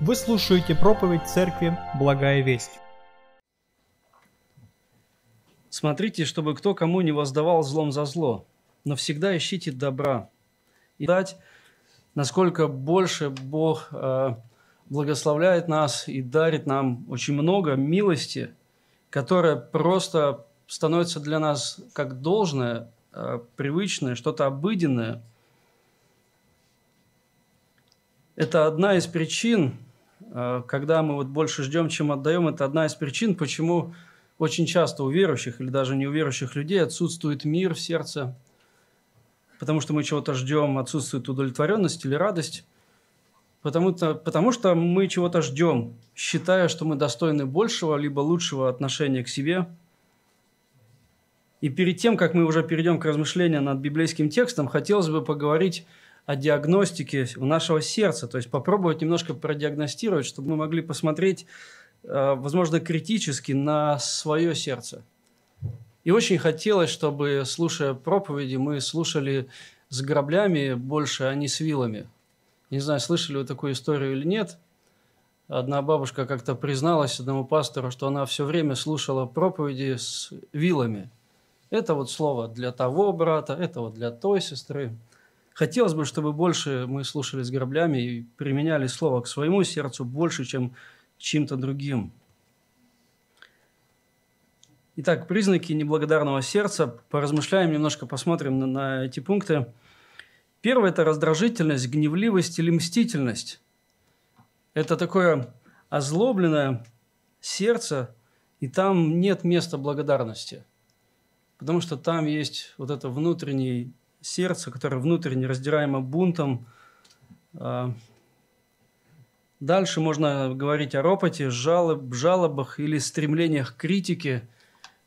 Вы слушаете проповедь церкви «Благая весть». Смотрите, чтобы кто кому не воздавал злом за зло, но всегда ищите добра. И дать, насколько больше Бог э, благословляет нас и дарит нам очень много милости, которая просто становится для нас как должное, э, привычное, что-то обыденное. Это одна из причин, когда мы вот больше ждем, чем отдаем, это одна из причин, почему очень часто у верующих или даже не верующих людей отсутствует мир в сердце, потому что мы чего-то ждем, отсутствует удовлетворенность или радость, потому, -то, потому что мы чего-то ждем, считая, что мы достойны большего либо лучшего отношения к себе. И перед тем, как мы уже перейдем к размышлениям над библейским текстом, хотелось бы поговорить о диагностике у нашего сердца, то есть попробовать немножко продиагностировать, чтобы мы могли посмотреть, э, возможно, критически на свое сердце. И очень хотелось, чтобы, слушая проповеди, мы слушали с граблями больше, а не с вилами. Не знаю, слышали вы такую историю или нет. Одна бабушка как-то призналась одному пастору, что она все время слушала проповеди с вилами. Это вот слово для того брата, это вот для той сестры. Хотелось бы, чтобы больше мы слушали с граблями и применяли слово к своему сердцу больше, чем к чьим-то другим. Итак, признаки неблагодарного сердца. Поразмышляем немножко, посмотрим на, на эти пункты. Первое – это раздражительность, гневливость или мстительность. Это такое озлобленное сердце, и там нет места благодарности. Потому что там есть вот это внутренний сердце, которое внутренне раздираемо бунтом. А, дальше можно говорить о ропоте, жалоб, жалобах или стремлениях к критике.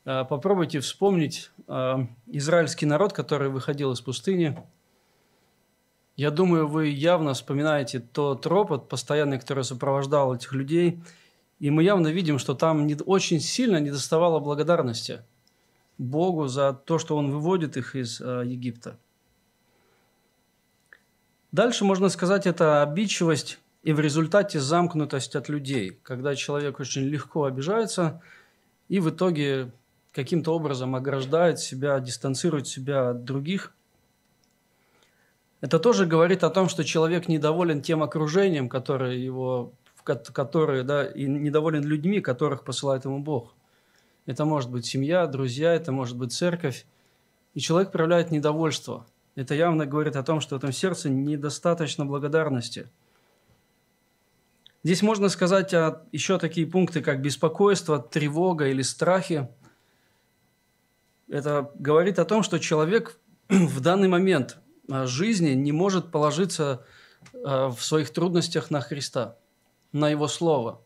А, попробуйте вспомнить а, израильский народ, который выходил из пустыни. Я думаю, вы явно вспоминаете тот ропот постоянный, который сопровождал этих людей. И мы явно видим, что там очень сильно недоставало благодарности Богу за то, что Он выводит их из Египта. Дальше можно сказать, это обидчивость и в результате замкнутость от людей, когда человек очень легко обижается и в итоге каким-то образом ограждает себя, дистанцирует себя от других. Это тоже говорит о том, что человек недоволен тем окружением, которое его, которое, да, и недоволен людьми, которых посылает ему Бог. Это может быть семья, друзья, это может быть церковь. И человек проявляет недовольство – это явно говорит о том, что в этом сердце недостаточно благодарности. Здесь можно сказать о еще такие пункты, как беспокойство, тревога или страхи. Это говорит о том, что человек в данный момент жизни не может положиться э, в своих трудностях на Христа, на Его Слово.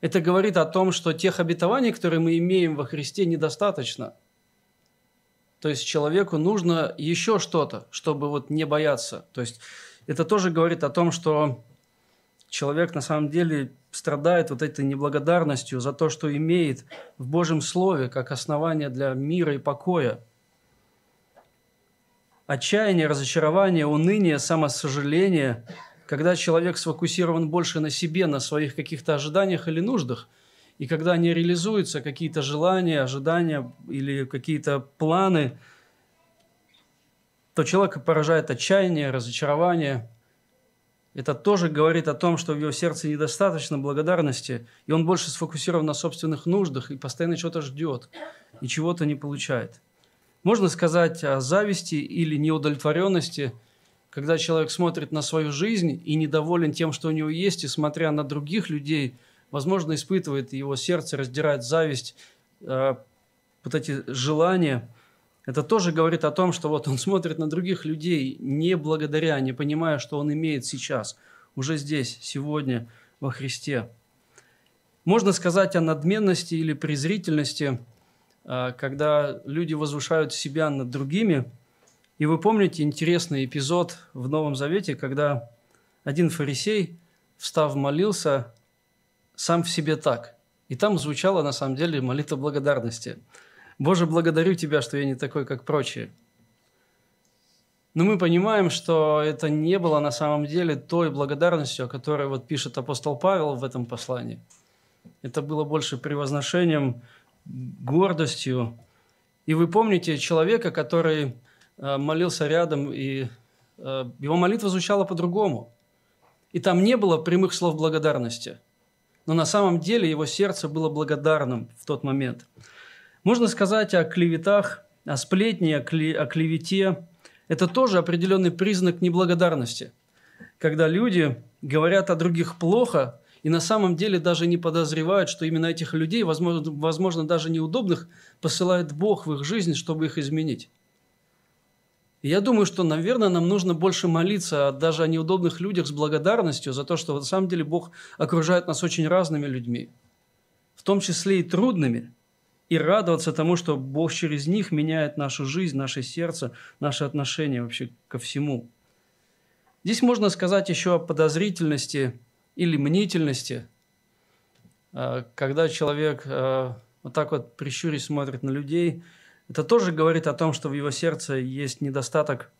Это говорит о том, что тех обетований, которые мы имеем во Христе, недостаточно – то есть человеку нужно еще что-то, чтобы вот не бояться. То есть это тоже говорит о том, что человек на самом деле страдает вот этой неблагодарностью за то, что имеет в Божьем Слове как основание для мира и покоя. Отчаяние, разочарование, уныние, самосожаление, когда человек сфокусирован больше на себе, на своих каких-то ожиданиях или нуждах – и когда не реализуются какие-то желания, ожидания или какие-то планы, то человека поражает отчаяние, разочарование. Это тоже говорит о том, что в его сердце недостаточно благодарности, и он больше сфокусирован на собственных нуждах и постоянно чего-то ждет, и чего-то не получает. Можно сказать о зависти или неудовлетворенности, когда человек смотрит на свою жизнь и недоволен тем, что у него есть, и смотря на других людей – возможно, испытывает его сердце, раздирает зависть, э, вот эти желания. Это тоже говорит о том, что вот он смотрит на других людей не благодаря, не понимая, что он имеет сейчас, уже здесь, сегодня, во Христе. Можно сказать о надменности или презрительности, э, когда люди возвышают себя над другими. И вы помните интересный эпизод в Новом Завете, когда один фарисей, встав, молился сам в себе так. И там звучала на самом деле молитва благодарности. «Боже, благодарю Тебя, что я не такой, как прочие». Но мы понимаем, что это не было на самом деле той благодарностью, о которой вот пишет апостол Павел в этом послании. Это было больше превозношением, гордостью. И вы помните человека, который молился рядом, и э, его молитва звучала по-другому. И там не было прямых слов благодарности. Но на самом деле его сердце было благодарным в тот момент. Можно сказать о клеветах, о сплетне, о, клевете, это тоже определенный признак неблагодарности. Когда люди говорят о других плохо, и на самом деле даже не подозревают, что именно этих людей, возможно, возможно даже неудобных, посылает Бог в их жизнь, чтобы их изменить. Я думаю, что, наверное, нам нужно больше молиться даже о неудобных людях с благодарностью за то, что на самом деле Бог окружает нас очень разными людьми, в том числе и трудными – и радоваться тому, что Бог через них меняет нашу жизнь, наше сердце, наши отношения вообще ко всему. Здесь можно сказать еще о подозрительности или мнительности, а, когда человек а, вот так вот прищурясь смотрит на людей, это тоже говорит о том, что в его сердце есть недостаток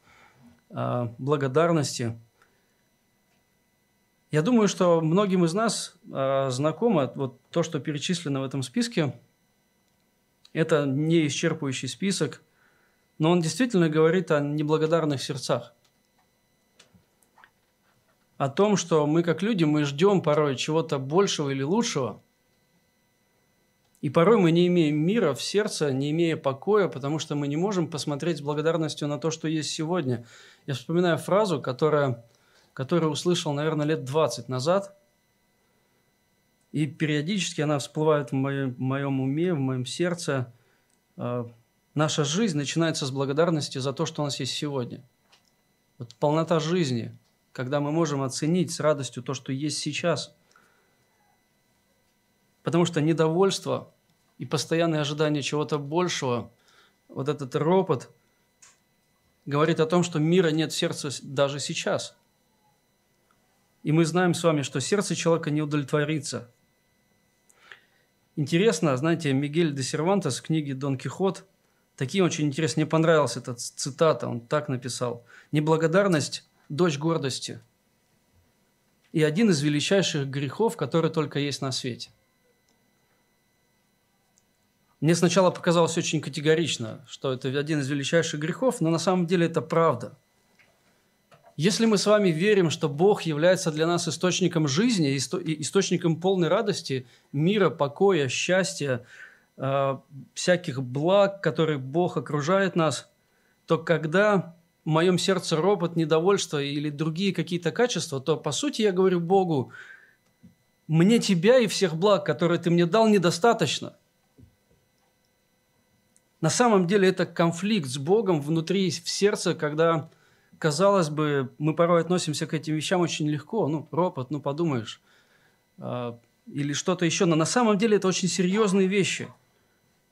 а, благодарности. Я думаю, что многим из нас знакомо вот то, что перечислено в этом списке – это не исчерпывающий список, но он действительно говорит о неблагодарных сердцах. О том, что мы как люди, мы ждем порой чего-то большего или лучшего. И порой мы не имеем мира в сердце, не имея покоя, потому что мы не можем посмотреть с благодарностью на то, что есть сегодня. Я вспоминаю фразу, которая, которую услышал, наверное, лет 20 назад – и периодически она всплывает в моем, в моем уме, в моем сердце. А, наша жизнь начинается с благодарности за то, что у нас есть сегодня. Вот полнота жизни, когда мы можем оценить с радостью то, что есть сейчас. Потому что недовольство и постоянное ожидание чего-то большего, вот этот ропот, говорит о том, что мира нет в сердце даже сейчас. И мы знаем с вами, что сердце человека не удовлетворится – Интересно, знаете, Мигель де Сервантес в книге «Дон Кихот» такие очень интересно, мне понравилась эта цитата, он так написал. «Неблагодарность – дочь гордости и один из величайших грехов, которые только есть на свете». Мне сначала показалось очень категорично, что это один из величайших грехов, но на самом деле это правда – если мы с вами верим, что Бог является для нас источником жизни, источником полной радости, мира, покоя, счастья, э, всяких благ, которые Бог окружает нас, то когда в моем сердце ропот, недовольство или другие какие-то качества, то по сути я говорю Богу, мне тебя и всех благ, которые ты мне дал, недостаточно. На самом деле это конфликт с Богом внутри в сердце, когда казалось бы, мы порой относимся к этим вещам очень легко. Ну, ропот, ну, подумаешь. А, или что-то еще. Но на самом деле это очень серьезные вещи.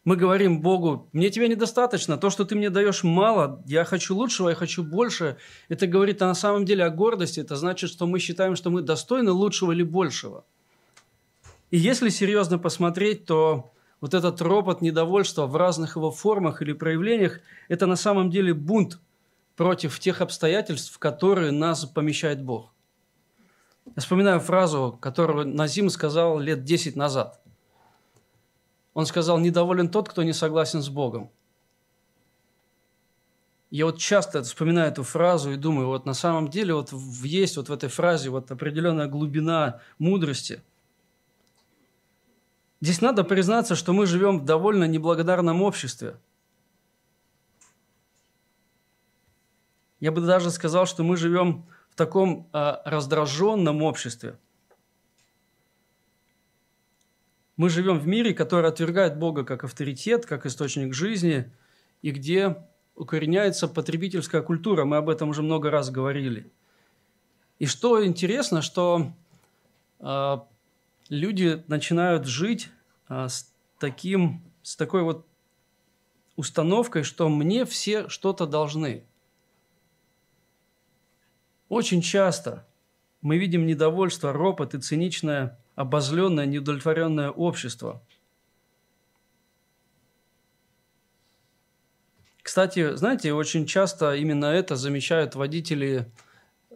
Мы говорим Богу, мне тебя недостаточно, то, что ты мне даешь мало, я хочу лучшего, я хочу больше. Это говорит на самом деле о гордости, это значит, что мы считаем, что мы достойны лучшего или большего. И если серьезно посмотреть, то вот этот ропот недовольства в разных его формах или проявлениях, это на самом деле бунт против тех обстоятельств, в которые нас помещает Бог. Я вспоминаю фразу, которую Назим сказал лет 10 назад. Он сказал, недоволен тот, кто не согласен с Богом. Я вот часто вспоминаю эту фразу и думаю, вот на самом деле вот есть вот в этой фразе вот определенная глубина мудрости. Здесь надо признаться, что мы живем в довольно неблагодарном обществе – Я бы даже сказал, что мы живем в таком а, раздраженном обществе. Мы живем в мире, который отвергает Бога как авторитет, как источник жизни, и где укореняется потребительская культура. Мы об этом уже много раз говорили. И что интересно, что э, люди начинают жить э, с, таким, с такой вот установкой, что мне все что-то должны – очень часто мы видим недовольство, ропот и циничное, обозленное, неудовлетворенное общество. Кстати, знаете, очень часто именно это замечают водители,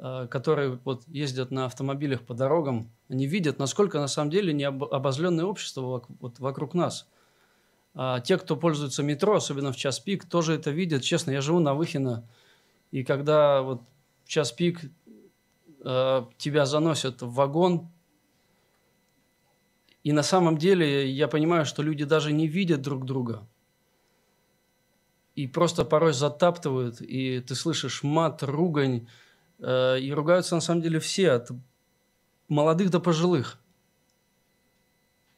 которые вот ездят на автомобилях по дорогам. Они видят, насколько на самом деле не обозленное общество вот вокруг нас. А те, кто пользуется метро, особенно в час пик, тоже это видят. Честно, я живу на Выхино, и когда вот в час пик э, тебя заносят в вагон, и на самом деле я понимаю, что люди даже не видят друг друга – и просто порой затаптывают, и ты слышишь мат, ругань, э, и ругаются на самом деле все, от молодых до пожилых.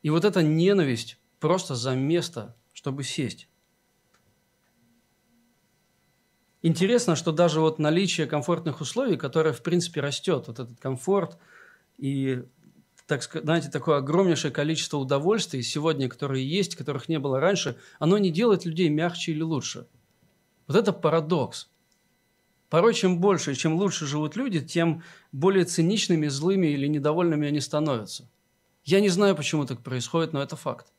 И вот эта ненависть просто за место, чтобы сесть. Интересно, что даже вот наличие комфортных условий, которое в принципе растет, вот этот комфорт и так знаете, такое огромнейшее количество удовольствий сегодня, которые есть, которых не было раньше, оно не делает людей мягче или лучше. Вот это парадокс. Порой чем больше, чем лучше живут люди, тем более циничными, злыми или недовольными они становятся. Я не знаю, почему так происходит, но это факт.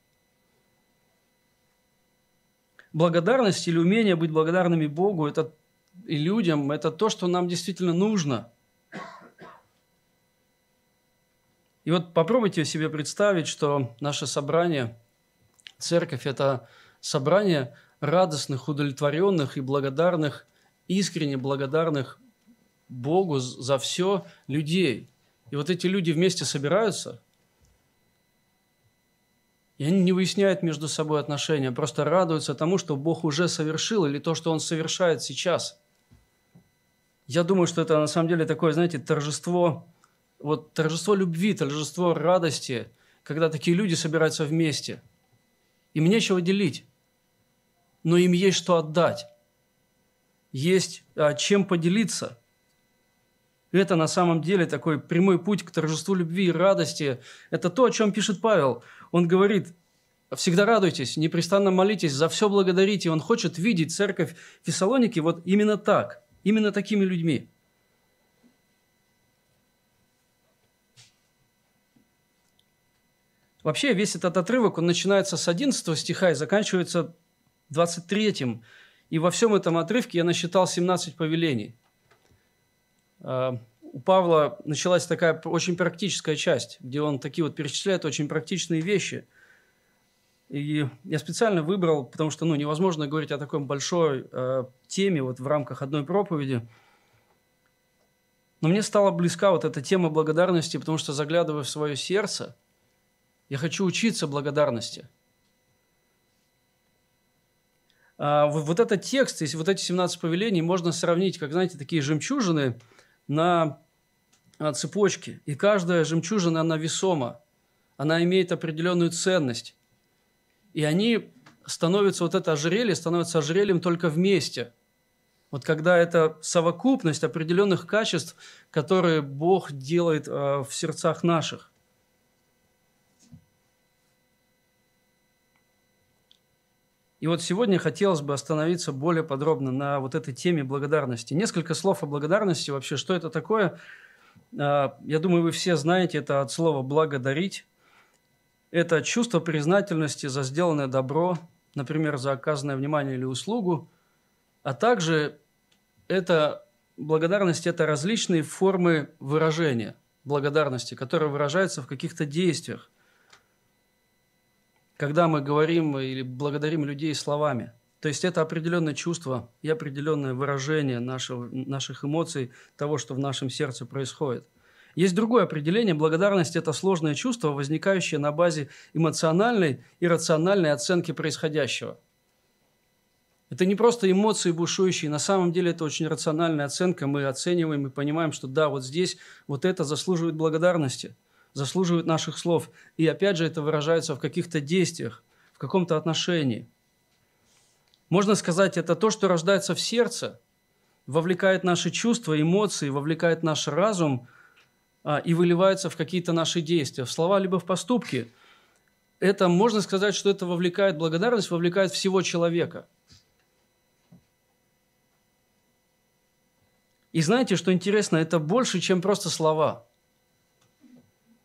Благодарность или умение быть благодарными Богу это, и людям – это то, что нам действительно нужно – И вот попробуйте себе представить, что наше собрание, церковь – это собрание радостных, удовлетворенных и благодарных, искренне благодарных Богу за все людей. И вот эти люди вместе собираются, и они не выясняют между собой отношения, просто радуются тому, что Бог уже совершил, или то, что Он совершает сейчас. Я думаю, что это на самом деле такое, знаете, торжество вот торжество любви, торжество радости, когда такие люди собираются вместе. Им нечего делить, но им есть что отдать. Есть а, чем поделиться. Это на самом деле такой прямой путь к торжеству любви и радости. Это то, о чем пишет Павел. Он говорит, всегда радуйтесь, непрестанно молитесь, за все благодарите. Он хочет видеть церковь Фессалоники вот именно так, именно такими людьми – Вообще весь этот отрывок, он начинается с 11 стиха и заканчивается 23. И во всем этом отрывке я насчитал 17 повелений. А, у Павла началась такая очень практическая часть, где он такие вот перечисляет очень практичные вещи. И я специально выбрал, потому что ну, невозможно говорить о такой большой э, теме вот в рамках одной проповеди. Но мне стала близка вот эта тема благодарности, потому что заглядывая в свое сердце – я хочу учиться благодарности. А, вот этот текст, если вот эти 17 повелений можно сравнить, как, знаете, такие жемчужины на а, цепочке. И каждая жемчужина, она весома. Она имеет определенную ценность. И они становятся, вот это ожерелье становится ожерельем только вместе. Вот когда это совокупность определенных качеств, которые Бог делает э, в сердцах наших. И вот сегодня хотелось бы остановиться более подробно на вот этой теме благодарности. Несколько слов о благодарности вообще, что это такое. А, я думаю, вы все знаете, это от слова «благодарить». Это чувство признательности за сделанное добро, например, за оказанное внимание или услугу, а также это благодарность – это различные формы выражения благодарности, которые выражаются в каких-то действиях – когда мы говорим или благодарим людей словами. То есть это определенное чувство и определенное выражение нашего, наших эмоций, того, что в нашем сердце происходит. Есть другое определение. Благодарность – это сложное чувство, возникающее на базе эмоциональной и рациональной оценки происходящего. Это не просто эмоции бушующие, на самом деле это очень рациональная оценка. Мы оцениваем и понимаем, что да, вот здесь вот это заслуживает благодарности – заслуживают наших слов. И опять же это выражается в каких-то действиях, в каком-то отношении. Можно сказать, это то, что рождается в сердце, вовлекает наши чувства, эмоции, вовлекает наш разум а, и выливается в какие-то наши действия, в слова либо в поступки. Это можно сказать, что это вовлекает благодарность, вовлекает всего человека. И знаете, что интересно, это больше, чем просто слова –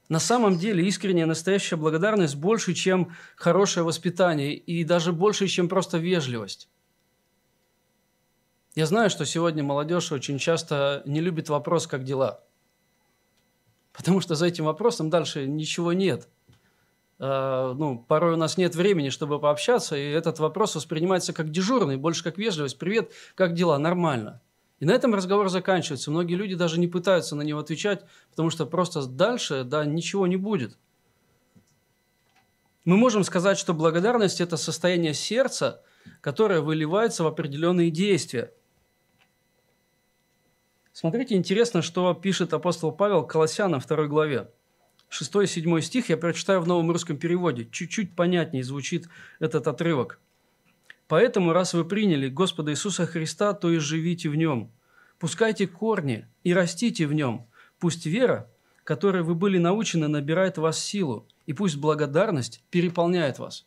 на самом деле искренняя настоящая благодарность больше, чем хорошее воспитание и даже больше, чем просто вежливость. Я знаю, что сегодня молодежь очень часто не любит вопрос «как дела?», потому что за этим вопросом дальше ничего нет. А, ну, порой у нас нет времени, чтобы пообщаться, и этот вопрос воспринимается как дежурный, больше как вежливость. «Привет, как дела? Нормально». И на этом разговор заканчивается. Многие люди даже не пытаются на него отвечать, потому что просто дальше да, ничего не будет. Мы можем сказать, что благодарность – это состояние сердца, которое выливается в определенные действия – Смотрите, интересно, что пишет апостол Павел Колоссянам 2 главе. 6-7 стих я прочитаю в новом русском переводе. Чуть-чуть понятнее звучит этот отрывок. «Поэтому, раз вы приняли Господа Иисуса Христа, то и живите в Нем. Пускайте корни и растите в Нем. Пусть вера, которой вы были научены, набирает вас силу, и пусть благодарность переполняет вас».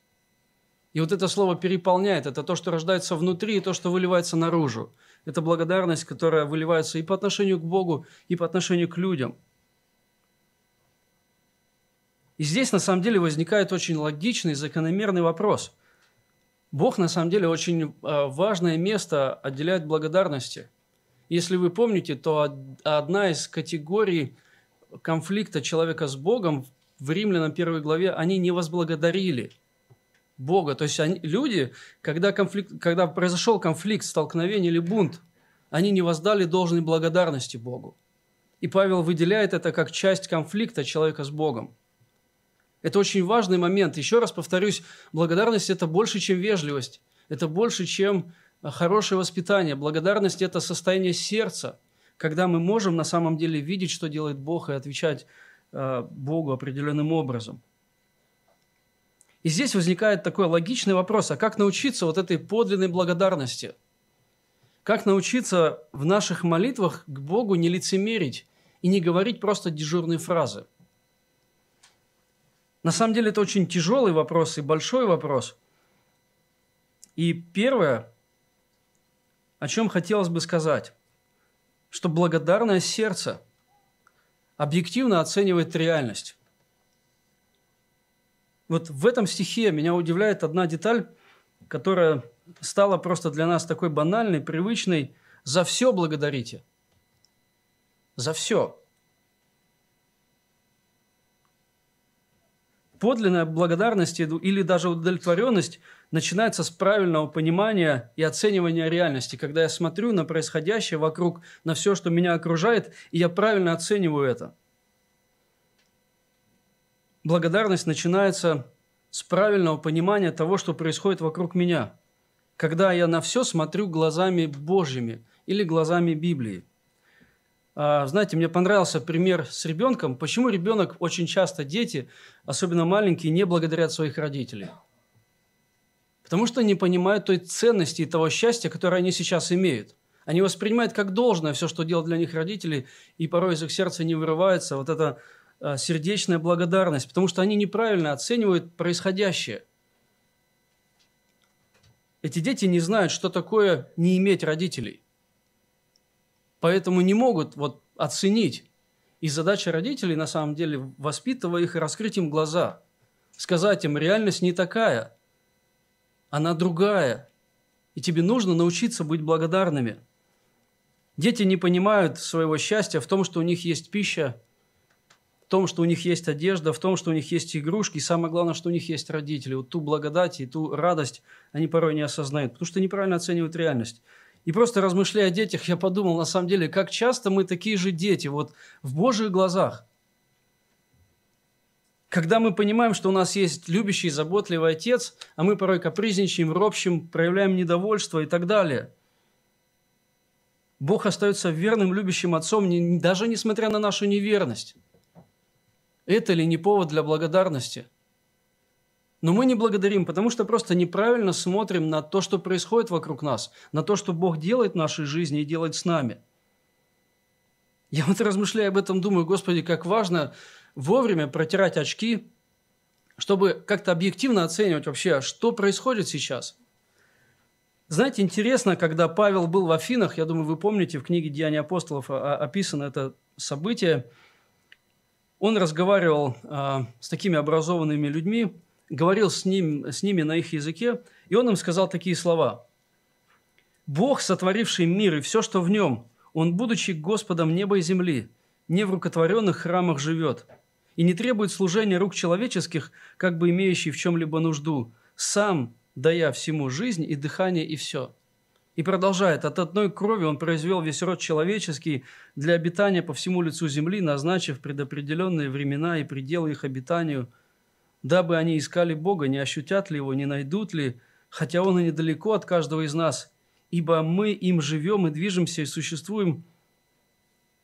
И вот это слово «переполняет» – это то, что рождается внутри, и то, что выливается наружу. Это благодарность, которая выливается и по отношению к Богу, и по отношению к людям. И здесь на самом деле возникает очень логичный, закономерный вопрос. Бог на самом деле очень а, важное место отделяет благодарности. Если вы помните, то одна из категорий конфликта человека с Богом в Римлянам первой главе, они не возблагодарили – Бога. То есть они, люди, когда, конфликт, когда произошел конфликт, столкновение или бунт, они не воздали должной благодарности Богу. И Павел выделяет это как часть конфликта человека с Богом. Это очень важный момент. Еще раз повторюсь, благодарность – это больше, чем вежливость. Это больше, чем а, хорошее воспитание. Благодарность – это состояние сердца, когда мы можем на самом деле видеть, что делает Бог, и отвечать э, Богу определенным образом. И здесь возникает такой логичный вопрос, а как научиться вот этой подлинной благодарности? Как научиться в наших молитвах к Богу не лицемерить и не говорить просто дежурные фразы? На самом деле это очень тяжелый вопрос и большой вопрос. И первое, о чем хотелось бы сказать, что благодарное сердце объективно оценивает реальность. Вот в этом стихе меня удивляет одна деталь, которая стала просто для нас такой банальной, привычной. За все благодарите. За все. Подлинная благодарность или даже удовлетворенность начинается с правильного понимания и оценивания реальности, когда я смотрю на происходящее вокруг, на все, что меня окружает, и я правильно оцениваю это – благодарность начинается с правильного понимания того, что происходит вокруг меня, когда я на все смотрю глазами Божьими или глазами Библии. А, знаете, мне понравился пример с ребенком. Почему ребенок, очень часто дети, особенно маленькие, не благодарят своих родителей? Потому что не понимают той ценности и того счастья, которое они сейчас имеют. Они воспринимают как должное все, что делают для них родители, и порой из их сердца не вырывается вот это Э, сердечная благодарность, потому что они неправильно оценивают происходящее. Эти дети не знают, что такое не иметь родителей. Поэтому не могут вот оценить. И задача родителей, на самом деле, воспитывая их и раскрыть им глаза. Сказать им, реальность не такая, она другая. И тебе нужно научиться быть благодарными. Дети не понимают своего счастья в том, что у них есть пища, в том, что у них есть одежда, в том, что у них есть игрушки, и самое главное, что у них есть родители. Вот ту благодать и ту радость они порой не осознают, потому что неправильно оценивают реальность. И просто размышляя о детях, я подумал, на самом деле, как часто мы такие же дети, вот в Божьих глазах. Когда мы понимаем, что у нас есть любящий, заботливый отец, а мы порой капризничаем, ропщим, проявляем недовольство и так далее. Бог остается верным, любящим отцом, даже несмотря на нашу неверность. Это ли не повод для благодарности? Но мы не благодарим, потому что просто неправильно смотрим на то, что происходит вокруг нас, на то, что Бог делает в нашей жизни и делает с нами. Я вот размышляя об этом, думаю, Господи, как важно вовремя протирать очки, чтобы как-то объективно оценивать вообще, что происходит сейчас. Знаете, интересно, когда Павел был в Афинах, я думаю, вы помните, в книге «Деяния апостолов» описано это событие – он разговаривал э, с такими образованными людьми, говорил с, ним, с ними на их языке, и он им сказал такие слова. Бог, сотворивший мир и все, что в нем, Он, будучи Господом неба и земли, не в рукотворенных храмах живет и не требует служения рук человеческих, как бы имеющий в чем-либо нужду, сам дая всему жизнь и дыхание и все. И продолжает, от одной крови он произвел весь род человеческий для обитания по всему лицу земли, назначив предопределенные времена и пределы их обитанию, дабы они искали Бога, не ощутят ли Его, не найдут ли, хотя Он и недалеко от каждого из нас, ибо мы им живем и движемся и существуем,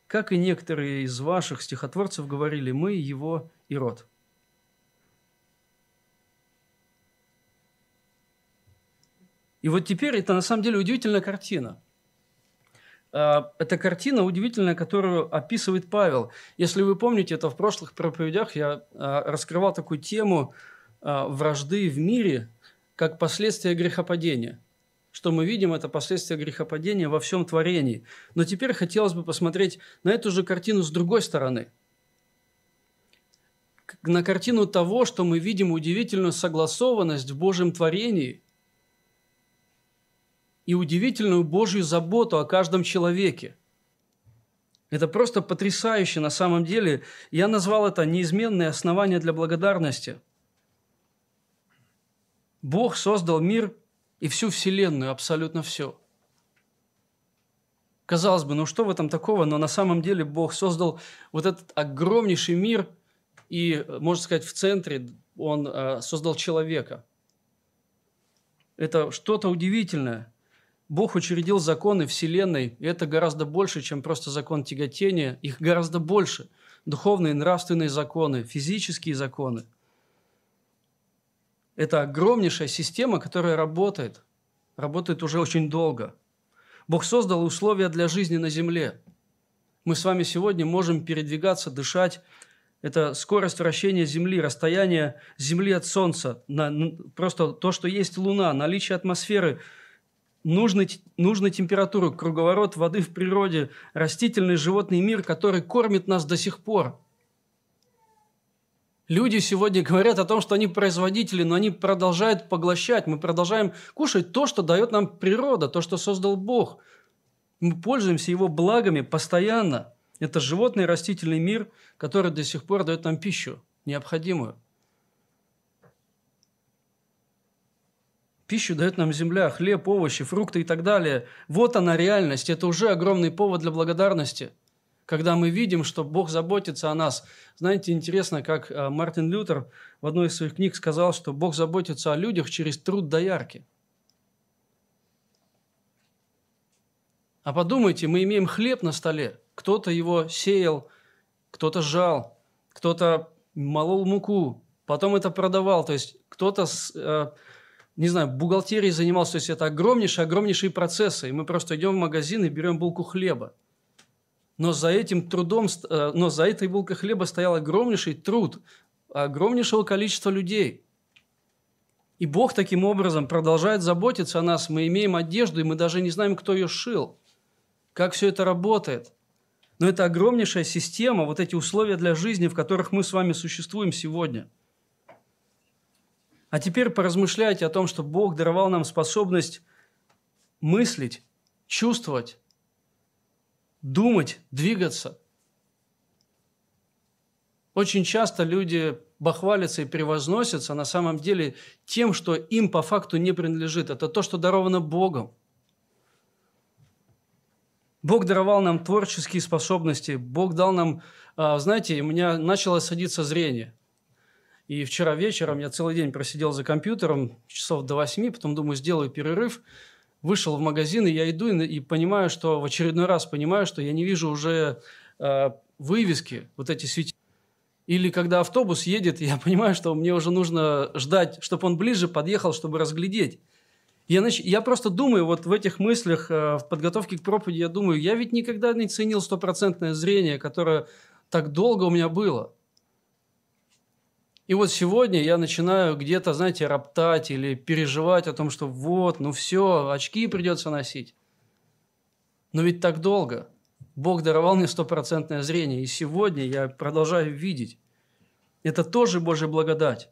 как и некоторые из ваших стихотворцев говорили, мы Его и род. И вот теперь это на самом деле удивительная картина. А, это картина удивительная, которую описывает Павел. Если вы помните, это в прошлых проповедях я а, раскрывал такую тему а, вражды в мире как последствия грехопадения. Что мы видим, это последствия грехопадения во всем творении. Но теперь хотелось бы посмотреть на эту же картину с другой стороны. На картину того, что мы видим удивительную согласованность в Божьем творении – и удивительную Божью заботу о каждом человеке. Это просто потрясающе на самом деле. Я назвал это неизменное основание для благодарности. Бог создал мир и всю Вселенную, абсолютно все. Казалось бы, ну что в этом такого, но на самом деле Бог создал вот этот огромнейший мир, и, можно сказать, в центре Он э, создал человека. Это что-то удивительное – Бог учредил законы Вселенной, и это гораздо больше, чем просто закон тяготения. Их гораздо больше. Духовные, нравственные законы, физические законы. Это огромнейшая система, которая работает. Работает уже очень долго. Бог создал условия для жизни на Земле. Мы с вами сегодня можем передвигаться, дышать. Это скорость вращения Земли, расстояние Земли от Солнца, на, просто то, что есть Луна, наличие атмосферы – нужной, нужной температуры, круговорот воды в природе, растительный животный мир, который кормит нас до сих пор. Люди сегодня говорят о том, что они производители, но они продолжают поглощать. Мы продолжаем кушать то, что дает нам природа, то, что создал Бог. Мы пользуемся его благами постоянно. Это животный растительный мир, который до сих пор дает нам пищу необходимую. Пищу дает нам земля, хлеб, овощи, фрукты и так далее. Вот она реальность. Это уже огромный повод для благодарности. Когда мы видим, что Бог заботится о нас. Знаете, интересно, как а, Мартин Лютер в одной из своих книг сказал, что Бог заботится о людях через труд доярки. А подумайте, мы имеем хлеб на столе. Кто-то его сеял, кто-то жал, кто-то молол муку, потом это продавал. То есть кто-то э, не знаю, бухгалтерией занимался, то есть это огромнейшие, огромнейшие процессы, и мы просто идем в магазин и берем булку хлеба. Но за этим трудом, э, но за этой булкой хлеба стоял огромнейший труд огромнейшего количества людей. И Бог таким образом продолжает заботиться о нас. Мы имеем одежду, и мы даже не знаем, кто ее шил. Как все это работает. Но это огромнейшая система, вот эти условия для жизни, в которых мы с вами существуем сегодня – а теперь поразмышляйте о том, что Бог даровал нам способность мыслить, чувствовать, думать, двигаться. Очень часто люди бахвалятся и превозносятся на самом деле тем, что им по факту не принадлежит. Это то, что даровано Богом. Бог даровал нам творческие способности. Бог дал нам, а, знаете, у меня начало садиться зрение – и вчера вечером я целый день просидел за компьютером, часов до восьми, потом думаю, сделаю перерыв, вышел в магазин, и я иду и, и понимаю, что в очередной раз понимаю, что я не вижу уже э, вывески, вот эти светильники. Или когда автобус едет, я понимаю, что мне уже нужно ждать, чтобы он ближе подъехал, чтобы разглядеть. Я, нач... я просто думаю, вот в этих мыслях, э, в подготовке к проповеди, я думаю, я ведь никогда не ценил стопроцентное зрение, которое так долго у меня было. И вот сегодня я начинаю где-то, знаете, роптать или переживать о том, что вот, ну все, очки придется носить. Но ведь так долго. Бог даровал мне стопроцентное зрение, и сегодня я продолжаю видеть. Это тоже Божья благодать.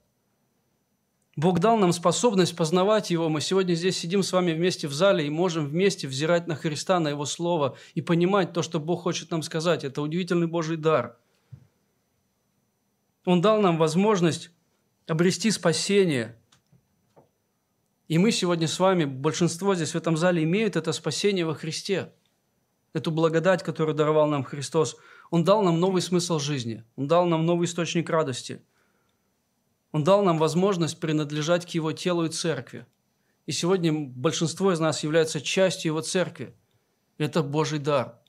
Бог дал нам способность познавать Его. Мы сегодня здесь сидим с вами вместе в зале и можем вместе взирать на Христа, на Его Слово и понимать то, что Бог хочет нам сказать. Это удивительный Божий дар. Он дал нам возможность обрести спасение. И мы сегодня с вами, большинство здесь в этом зале имеют это спасение во Христе. Эту благодать, которую даровал нам Христос. Он дал нам новый смысл жизни. Он дал нам новый источник радости – он дал нам возможность принадлежать к Его телу и церкви. И сегодня большинство из нас является частью Его церкви. Это Божий дар.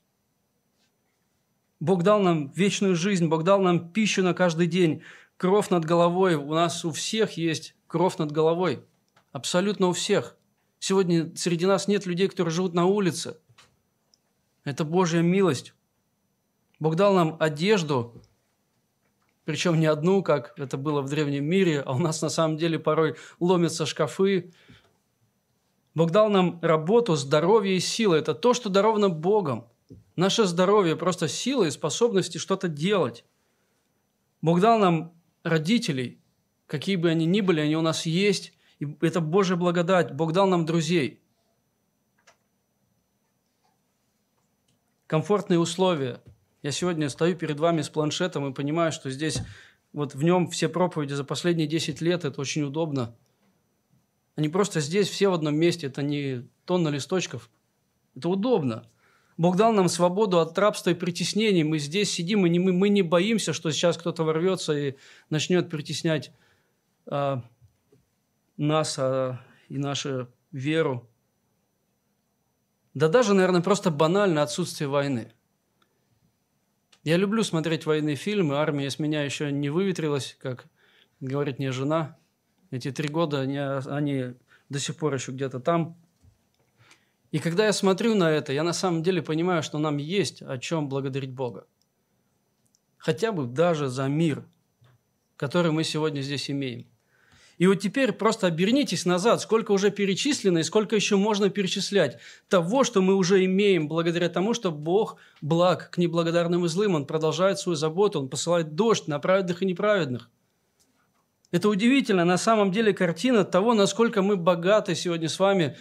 Бог дал нам вечную жизнь, Бог дал нам пищу на каждый день, кровь над головой. У нас у всех есть кровь над головой. Абсолютно у всех. Сегодня среди нас нет людей, которые живут на улице. Это Божья милость. Бог дал нам одежду, причем не одну, как это было в древнем мире, а у нас на самом деле порой ломятся шкафы. Бог дал нам работу, здоровье и силы. Это то, что даровано Богом. Наше здоровье – просто сила и способности что-то делать. Бог дал нам родителей, какие бы они ни были, они у нас есть. И это Божья благодать. Бог дал нам друзей. Комфортные условия – я сегодня стою перед вами с планшетом и понимаю, что здесь вот в нем все проповеди за последние 10 лет, это очень удобно. Они просто здесь все в одном месте, это не тонна листочков. Это удобно. Бог дал нам свободу от рабства и притеснений. Мы здесь сидим, и не, мы, мы не боимся, что сейчас кто-то ворвется и начнет притеснять а, нас а, и нашу веру. Да даже, наверное, просто банально отсутствие войны – я люблю смотреть военные фильмы. Армия с меня еще не выветрилась, как говорит мне жена. Эти три года они, они до сих пор еще где-то там. И когда я смотрю на это, я на самом деле понимаю, что нам есть о чем благодарить Бога. Хотя бы даже за мир, который мы сегодня здесь имеем. И вот теперь просто обернитесь назад, сколько уже перечислено и сколько еще можно перечислять того, что мы уже имеем благодаря тому, что Бог благ к неблагодарным и злым. Он продолжает свою заботу, Он посылает дождь на праведных и неправедных. Это удивительно, на самом деле картина того, насколько мы богаты сегодня с вами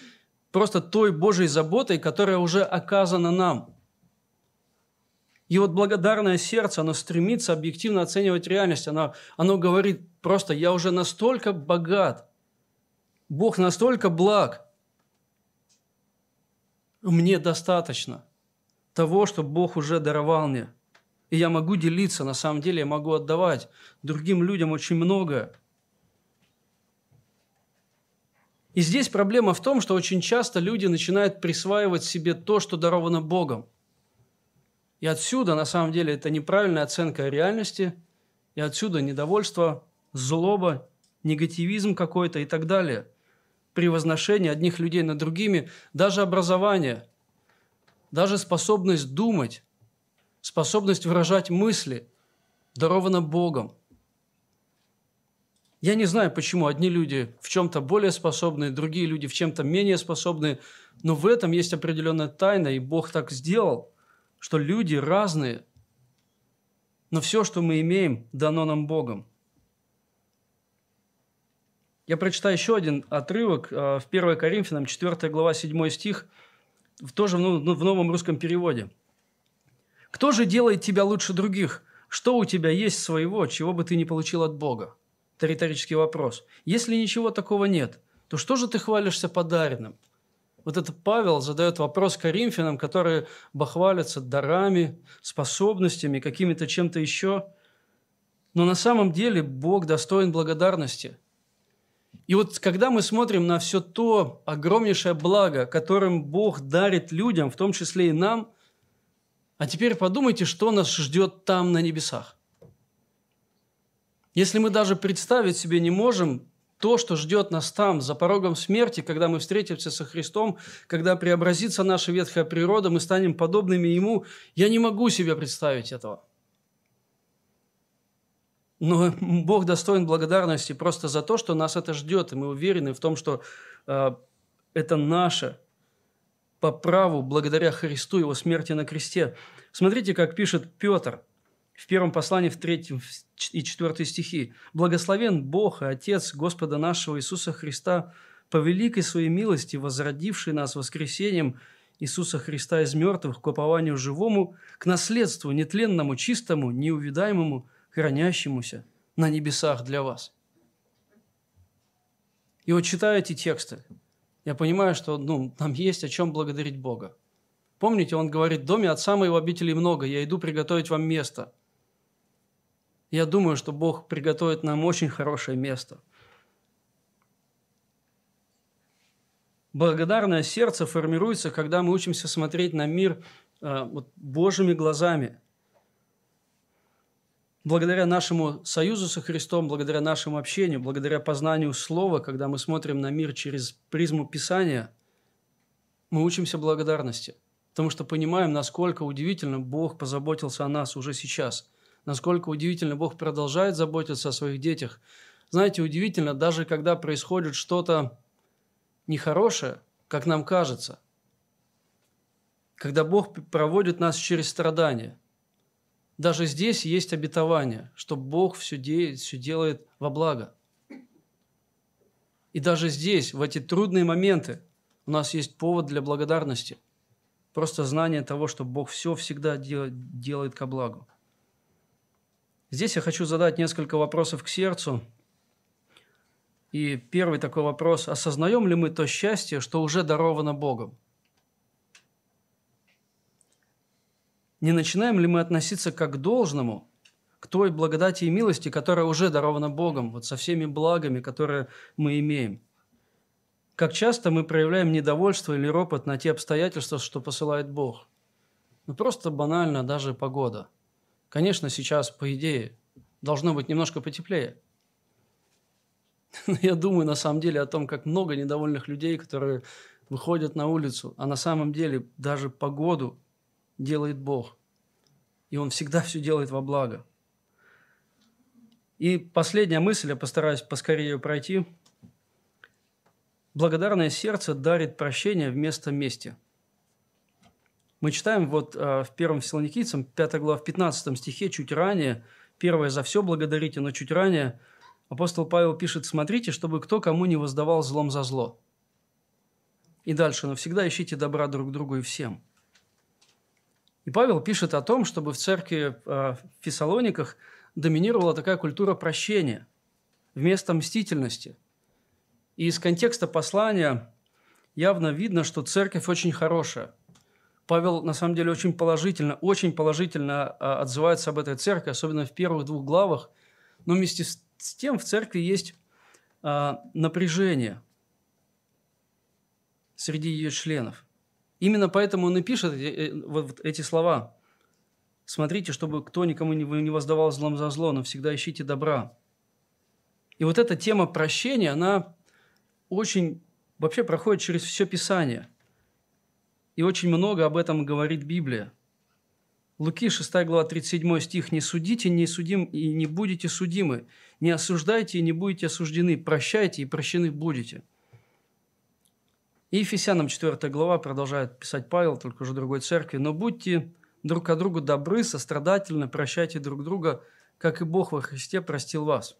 просто той Божьей заботой, которая уже оказана нам – и вот благодарное сердце, оно стремится объективно оценивать реальность. Оно, оно говорит просто, я уже настолько богат, Бог настолько благ, мне достаточно того, что Бог уже даровал мне. И я могу делиться, на самом деле я могу отдавать другим людям очень многое. И здесь проблема в том, что очень часто люди начинают присваивать себе то, что даровано Богом – и отсюда, на самом деле, это неправильная оценка реальности, и отсюда недовольство, злоба, негативизм какой-то и так далее. Превозношение одних людей над другими, даже образование, даже способность думать, способность выражать мысли, дарована Богом. Я не знаю, почему одни люди в чем-то более способны, другие люди в чем-то менее способны, но в этом есть определенная тайна, и Бог так сделал – что люди разные, но все, что мы имеем, дано нам Богом. Я прочитаю еще один отрывок э, в 1 Коринфянам, 4 глава, 7 стих, тоже ну, в новом русском переводе. «Кто же делает тебя лучше других? Что у тебя есть своего, чего бы ты не получил от Бога?» Это риторический вопрос. Если ничего такого нет, то что же ты хвалишься подаренным? Вот это Павел задает вопрос коринфянам, которые бахвалятся дарами, способностями, какими-то чем-то еще. Но на самом деле Бог достоин благодарности. И вот когда мы смотрим на все то огромнейшее благо, которым Бог дарит людям, в том числе и нам, а теперь подумайте, что нас ждет там на небесах. Если мы даже представить себе не можем то, что ждет нас там, за порогом смерти, когда мы встретимся со Христом, когда преобразится наша ветхая природа, мы станем подобными Ему, я не могу себе представить этого. Но Бог достоин благодарности просто за то, что нас это ждет, и мы уверены в том, что э, это наше по праву благодаря Христу, Его смерти на кресте. Смотрите, как пишет Петр в первом послании, в третьем и четвертой стихи. «Благословен Бог и Отец Господа нашего Иисуса Христа, по великой своей милости, возродивший нас воскресением Иисуса Христа из мертвых к упованию живому, к наследству нетленному, чистому, неувидаемому, хранящемуся на небесах для вас». И вот читаю эти тексты, я понимаю, что ну, нам есть о чем благодарить Бога. Помните, он говорит, в доме отца моего обителей много, я иду приготовить вам место. Я думаю, что Бог приготовит нам очень хорошее место. Благодарное сердце формируется, когда мы учимся смотреть на мир э, вот, Божьими глазами – благодаря нашему союзу со Христом, благодаря нашему общению, благодаря познанию Слова, когда мы смотрим на мир через призму Писания, мы учимся благодарности, потому что понимаем, насколько удивительно Бог позаботился о нас уже сейчас, насколько удивительно Бог продолжает заботиться о своих детях. Знаете, удивительно, даже когда происходит что-то нехорошее, как нам кажется, когда Бог проводит нас через страдания, даже здесь есть обетование, что Бог все, де, все делает во благо. И даже здесь, в эти трудные моменты, у нас есть повод для благодарности. Просто знание того, что Бог все всегда делает, делает ко благу. Здесь я хочу задать несколько вопросов к сердцу. И первый такой вопрос. Осознаем ли мы то счастье, что уже даровано Богом? не начинаем ли мы относиться как к должному, к той благодати и милости, которая уже дарована Богом, вот со всеми благами, которые мы имеем? Как часто мы проявляем недовольство или ропот на те обстоятельства, что посылает Бог? Ну, просто банально даже погода. Конечно, сейчас, по идее, должно быть немножко потеплее. Но я думаю, на самом деле, о том, как много недовольных людей, которые выходят на улицу, а на самом деле даже погоду делает Бог. И Он всегда все делает во благо. И последняя мысль, я постараюсь поскорее пройти. Благодарное сердце дарит прощение вместо мести. Мы читаем вот э, в первом Фессалоникийцам, 5 глава, в 15 стихе, чуть ранее, первое «за все благодарите», но чуть ранее апостол Павел пишет «смотрите, чтобы кто кому не воздавал злом за зло». И дальше «но всегда ищите добра друг другу и всем». И Павел пишет о том, чтобы в церкви э, в Фессалониках доминировала такая культура прощения вместо мстительности. И из контекста послания явно видно, что церковь очень хорошая. Павел, на самом деле, очень положительно, очень положительно э, отзывается об этой церкви, особенно в первых двух главах. Но вместе с тем в церкви есть э, напряжение среди ее членов – Именно поэтому он и пишет э, вот эти слова. Смотрите, чтобы кто никому не воздавал злом за зло, но всегда ищите добра. И вот эта тема прощения, она очень вообще проходит через все Писание. И очень много об этом говорит Библия. Луки 6 глава 37 стих. «Не судите, не судим и не будете судимы. Не осуждайте и не будете осуждены. Прощайте и прощены будете». И Ефесянам 4 глава продолжает писать Павел, только уже другой церкви. «Но будьте друг к другу добры, сострадательны, прощайте друг друга, как и Бог во Христе простил вас».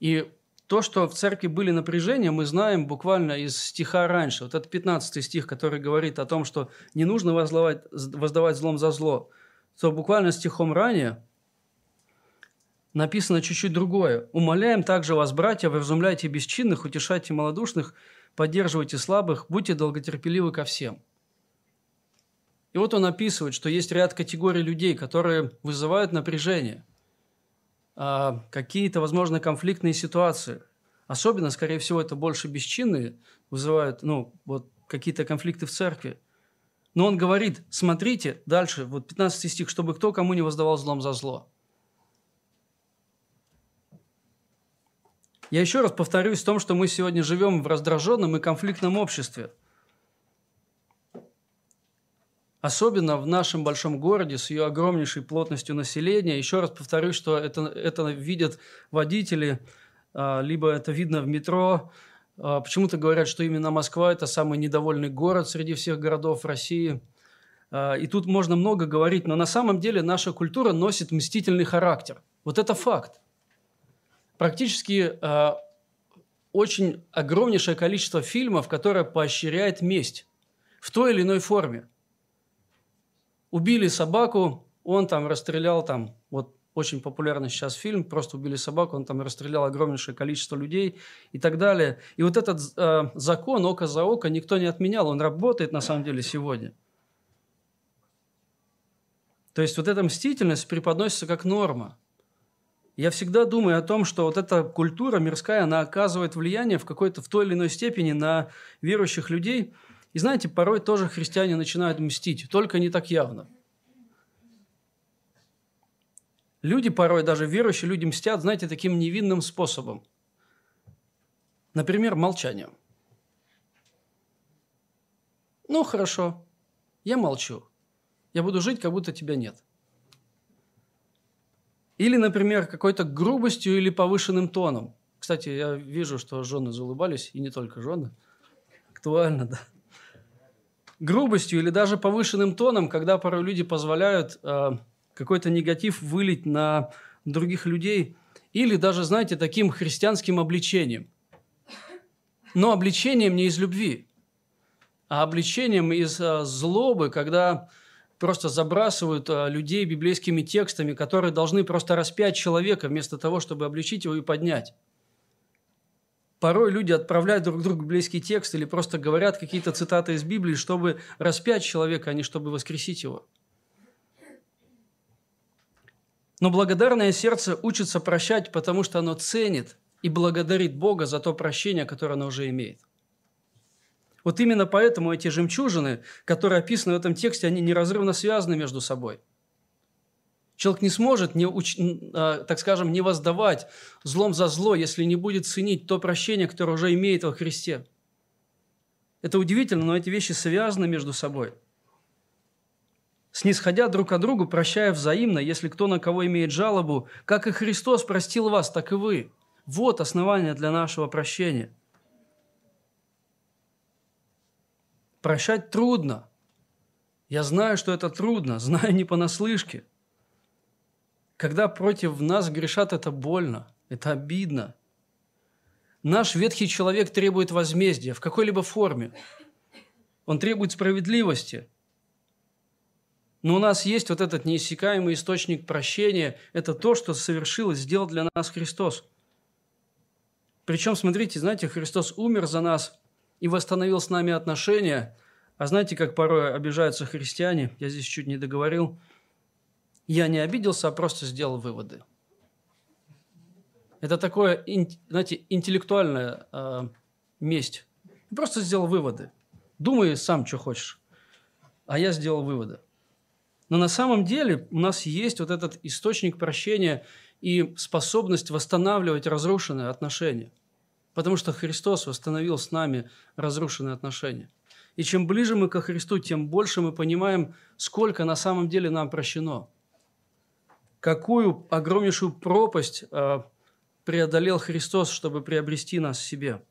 И то, что в церкви были напряжения, мы знаем буквально из стиха раньше. Вот это 15 стих, который говорит о том, что не нужно воздавать злом за зло. То буквально стихом ранее написано чуть-чуть другое. «Умоляем также вас, братья, вразумляйте бесчинных, утешайте малодушных, поддерживайте слабых, будьте долготерпеливы ко всем». И вот он описывает, что есть ряд категорий людей, которые вызывают напряжение, а, какие-то, возможно, конфликтные ситуации. Особенно, скорее всего, это больше бесчинные вызывают ну, вот, какие-то конфликты в церкви. Но он говорит, смотрите, дальше, вот 15 стих, чтобы кто кому не воздавал злом за зло. Я еще раз повторюсь в том, что мы сегодня живем в раздраженном и конфликтном обществе. Особенно в нашем большом городе с ее огромнейшей плотностью населения. Еще раз повторюсь, что это, это видят водители, а, либо это видно в метро. А, почему-то говорят, что именно Москва – это самый недовольный город среди всех городов России. А, и тут можно много говорить, но на самом деле наша культура носит мстительный характер. Вот это факт. Практически очень огромнейшее количество фильмов, которое поощряет месть в той или иной форме. Убили собаку, он там расстрелял там, вот очень популярный сейчас фильм, просто убили собаку, он там расстрелял огромнейшее количество людей и так далее. И вот этот э, закон око за око никто не отменял, он работает на самом деле сегодня. То есть вот эта мстительность преподносится как норма. Я всегда думаю о том, что вот эта культура мирская, она оказывает влияние в какой-то, в той или иной степени на верующих людей. И знаете, порой тоже христиане начинают мстить, только не так явно – Люди порой, даже верующие люди мстят, знаете, таким невинным способом. Например, молчанием. Ну, хорошо, я молчу. Я буду жить, как будто тебя нет. Или, например, какой-то грубостью или повышенным тоном. Кстати, я вижу, что жены заулыбались, и не только жены. Актуально, да. Грубостью или даже повышенным тоном, когда порой люди позволяют э, какой-то негатив вылить на других людей, или даже, знаете, таким христианским обличением. Но обличением не из любви, а обличением из а, злобы, когда просто забрасывают а, людей библейскими текстами, которые должны просто распять человека вместо того, чтобы обличить его и поднять. Порой люди отправляют друг другу библейский текст или просто говорят какие-то цитаты из Библии, чтобы распять человека, а не чтобы воскресить его. Но благодарное сердце учится прощать, потому что оно ценит и благодарит Бога за то прощение, которое оно уже имеет. Вот именно поэтому эти жемчужины, которые описаны в этом тексте, они неразрывно связаны между собой. Человек не сможет, не уч... А, так скажем, не воздавать злом за зло, если не будет ценить то прощение, которое уже имеет во Христе. Это удивительно, но эти вещи связаны между собой – снисходя друг к другу, прощая взаимно, если кто на кого имеет жалобу, как и Христос простил вас, так и вы. Вот основание для нашего прощения. Прощать трудно. Я знаю, что это трудно, знаю не понаслышке. Когда против нас грешат, это больно, это обидно. Наш ветхий человек требует возмездия в какой-либо форме. Он требует справедливости – но у нас есть вот этот неиссякаемый источник прощения. Это то, что совершил и сделал для нас Христос. Причем, смотрите, знаете, Христос умер за нас и восстановил с нами отношения. А знаете, как порой обижаются христиане? Я здесь чуть не договорил. Я не обиделся, а просто сделал выводы. Это такое, знаете, интеллектуальная э, месть. Просто сделал выводы. Думай сам, что хочешь. А я сделал выводы. Но на самом деле у нас есть вот этот источник прощения и способность восстанавливать разрушенные отношения. Потому что Христос восстановил с нами разрушенные отношения. И чем ближе мы ко Христу, тем больше мы понимаем, сколько на самом деле нам прощено. Какую огромнейшую пропасть э, преодолел Христос, чтобы приобрести нас себе.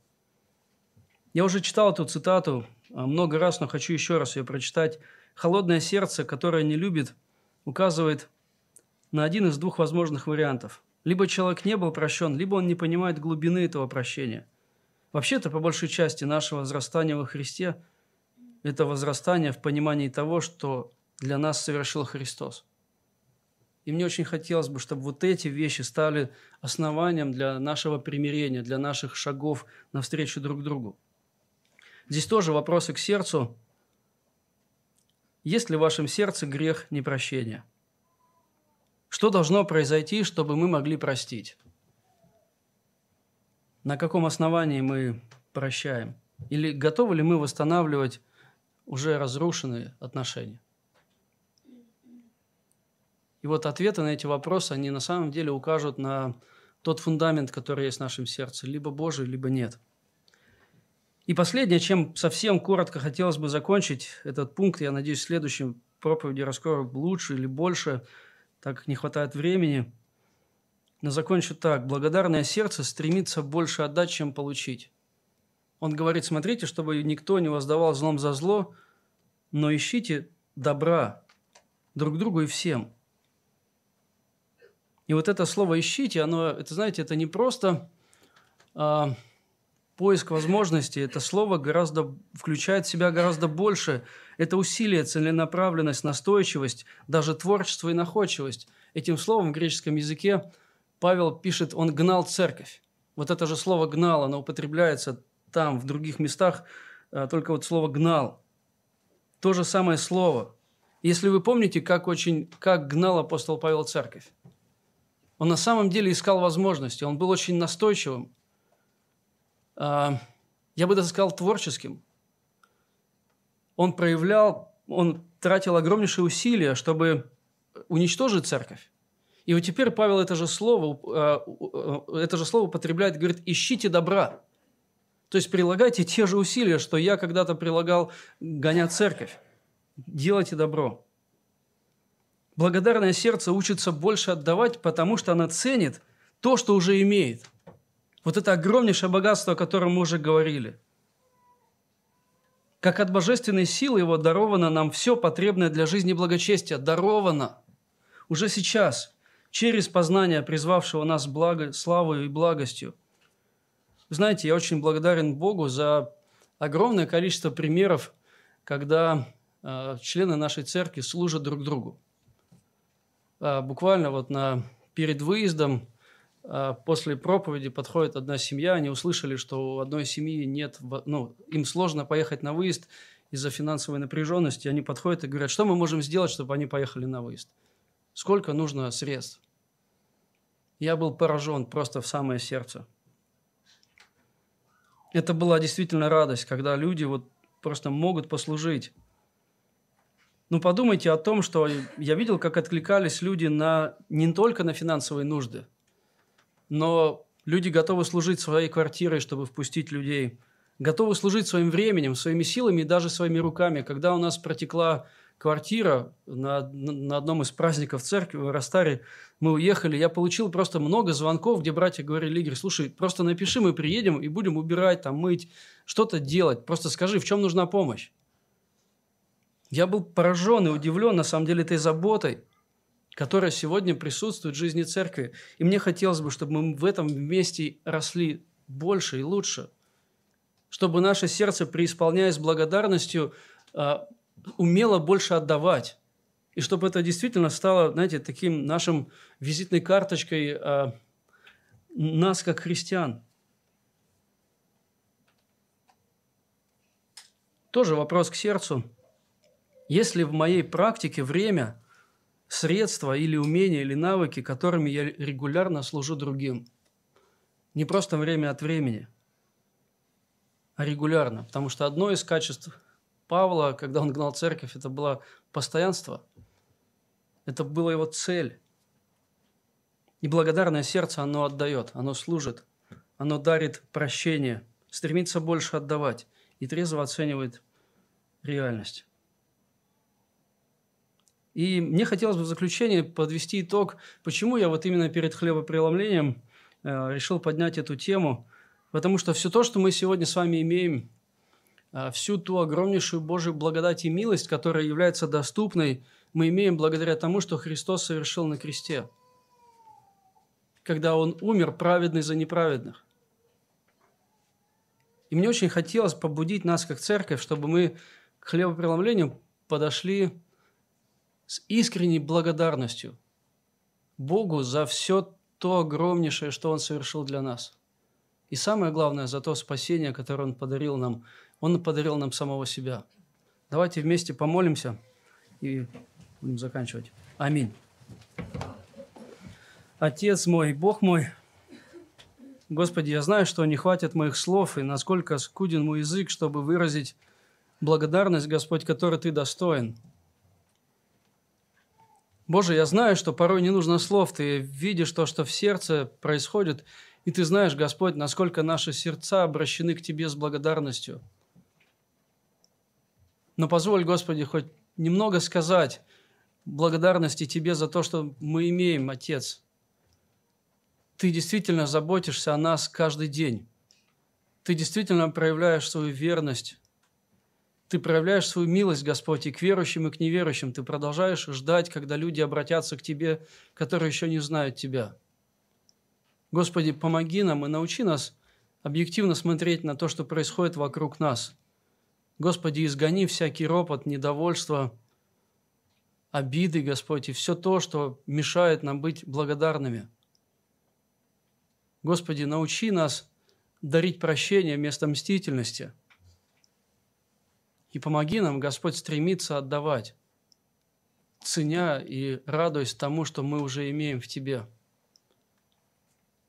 Я уже читал эту цитату а, много раз, но хочу еще раз ее прочитать. Холодное сердце, которое не любит, указывает на один из двух возможных вариантов. Либо человек не был прощен, либо он не понимает глубины этого прощения. Вообще-то, по большей части, наше возрастание во Христе – это возрастание в понимании того, что для нас совершил Христос. И мне очень хотелось бы, чтобы вот эти вещи стали основанием для нашего примирения, для наших шагов навстречу друг другу. Здесь тоже вопросы к сердцу. Есть ли в вашем сердце грех непрощения? Что должно произойти, чтобы мы могли простить? На каком основании мы прощаем? Или готовы ли мы восстанавливать уже разрушенные отношения? И вот ответы на эти вопросы, они на самом деле укажут на тот фундамент, который есть в нашем сердце, либо Божий, либо нет – и последнее, чем совсем коротко хотелось бы закончить этот пункт, я надеюсь, в следующем проповеди раскрою лучше или больше, так как не хватает времени. Но закончу так. Благодарное сердце стремится больше отдать, чем получить. Он говорит, смотрите, чтобы никто не воздавал злом за зло, но ищите добра друг другу и всем. И вот это слово «ищите», оно, это, знаете, это не просто а, поиск возможностей, это слово гораздо, включает в себя гораздо больше. Это усилие, целенаправленность, настойчивость, даже творчество и находчивость. Этим словом в греческом языке Павел пишет, он гнал церковь. Вот это же слово «гнал», оно употребляется там, в других местах, а, только вот слово «гнал». То же самое слово. Если вы помните, как, очень, как гнал апостол Павел церковь. Он на самом деле искал возможности, он был очень настойчивым. А, я бы даже сказал творческим. Он проявлял, он тратил огромнейшие усилия, чтобы уничтожить церковь. И вот теперь Павел это же слово, а, это же слово употребляет, говорит, ищите добра. То есть прилагайте те же усилия, что я когда-то прилагал, гоня церковь. Делайте добро. Благодарное сердце учится больше отдавать, потому что она ценит то, что уже имеет. Вот это огромнейшее богатство, о котором мы уже говорили. Как от божественной силы его даровано нам все потребное для жизни и благочестия. Даровано. Уже сейчас, через познание призвавшего нас благо, славою и благостью. Знаете, я очень благодарен Богу за огромное количество примеров, когда э, члены нашей церкви служат друг другу. А, буквально вот на, перед выездом а, после проповеди подходит одна семья, они услышали, что у одной семьи нет, ну, им сложно поехать на выезд из-за финансовой напряженности, они подходят и говорят, что мы можем сделать, чтобы они поехали на выезд? Сколько нужно средств? Я был поражен просто в самое сердце. Это была действительно радость, когда люди вот просто могут послужить. Ну, подумайте о том, что я видел, как откликались люди на, не только на финансовые нужды, но люди готовы служить своей квартирой, чтобы впустить людей, готовы служить своим временем, своими силами и даже своими руками. Когда у нас протекла квартира на, на одном из праздников церкви в Ростаре, мы уехали, я получил просто много звонков, где братья говорили, Игорь, слушай, просто напиши, мы приедем и будем убирать, там, мыть, что-то делать, просто скажи, в чем нужна помощь. Я был поражен и удивлен, на самом деле, этой заботой, которая сегодня присутствует в жизни церкви. И мне хотелось бы, чтобы мы в этом вместе росли больше и лучше. Чтобы наше сердце, преисполняясь благодарностью, а, умело больше отдавать. И чтобы это действительно стало, знаете, таким нашим визитной карточкой а, нас, как христиан. Тоже вопрос к сердцу – если в моей практике время, средства или умения или навыки, которыми я регулярно служу другим, не просто время от времени, а регулярно. Потому что одно из качеств Павла, когда он гнал церковь, это было постоянство. Это была его цель. И благодарное сердце оно отдает, оно служит, оно дарит прощение, стремится больше отдавать и трезво оценивает реальность. И мне хотелось бы в заключение подвести итог, почему я вот именно перед хлебопреломлением э, решил поднять эту тему. Потому что все то, что мы сегодня с вами имеем, э, всю ту огромнейшую Божию благодать и милость, которая является доступной, мы имеем благодаря тому, что Христос совершил на кресте. Когда Он умер, праведный за неправедных. И мне очень хотелось побудить нас, как церковь, чтобы мы к хлебопреломлению подошли с искренней благодарностью Богу за все то огромнейшее, что Он совершил для нас. И самое главное, за то спасение, которое Он подарил нам. Он подарил нам самого себя. Давайте вместе помолимся и будем заканчивать. Аминь. Отец мой, Бог мой, Господи, я знаю, что не хватит моих слов, и насколько скуден мой язык, чтобы выразить благодарность, Господь, которой Ты достоин – Боже, я знаю, что порой не нужно слов, Ты видишь то, что в сердце происходит, и Ты знаешь, Господь, насколько наши сердца обращены к Тебе с благодарностью. Но позволь, Господи, хоть немного сказать благодарности Тебе за то, что мы имеем, Отец. Ты действительно заботишься о нас каждый день. Ты действительно проявляешь свою верность. Ты проявляешь свою милость, Господь, и к верующим, и к неверующим. Ты продолжаешь ждать, когда люди обратятся к Тебе, которые еще не знают Тебя. Господи, помоги нам и научи нас объективно смотреть на то, что происходит вокруг нас. Господи, изгони всякий ропот, недовольство, обиды, Господь, и все то, что мешает нам быть благодарными. Господи, научи нас дарить прощение вместо мстительности – и помоги нам, Господь, стремиться отдавать, ценя и радуясь тому, что мы уже имеем в Тебе.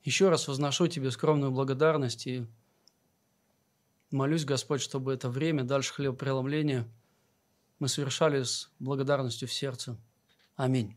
Еще раз возношу Тебе скромную благодарность и молюсь, Господь, чтобы это время, дальше хлебопреломления, мы совершали с благодарностью в сердце. Аминь.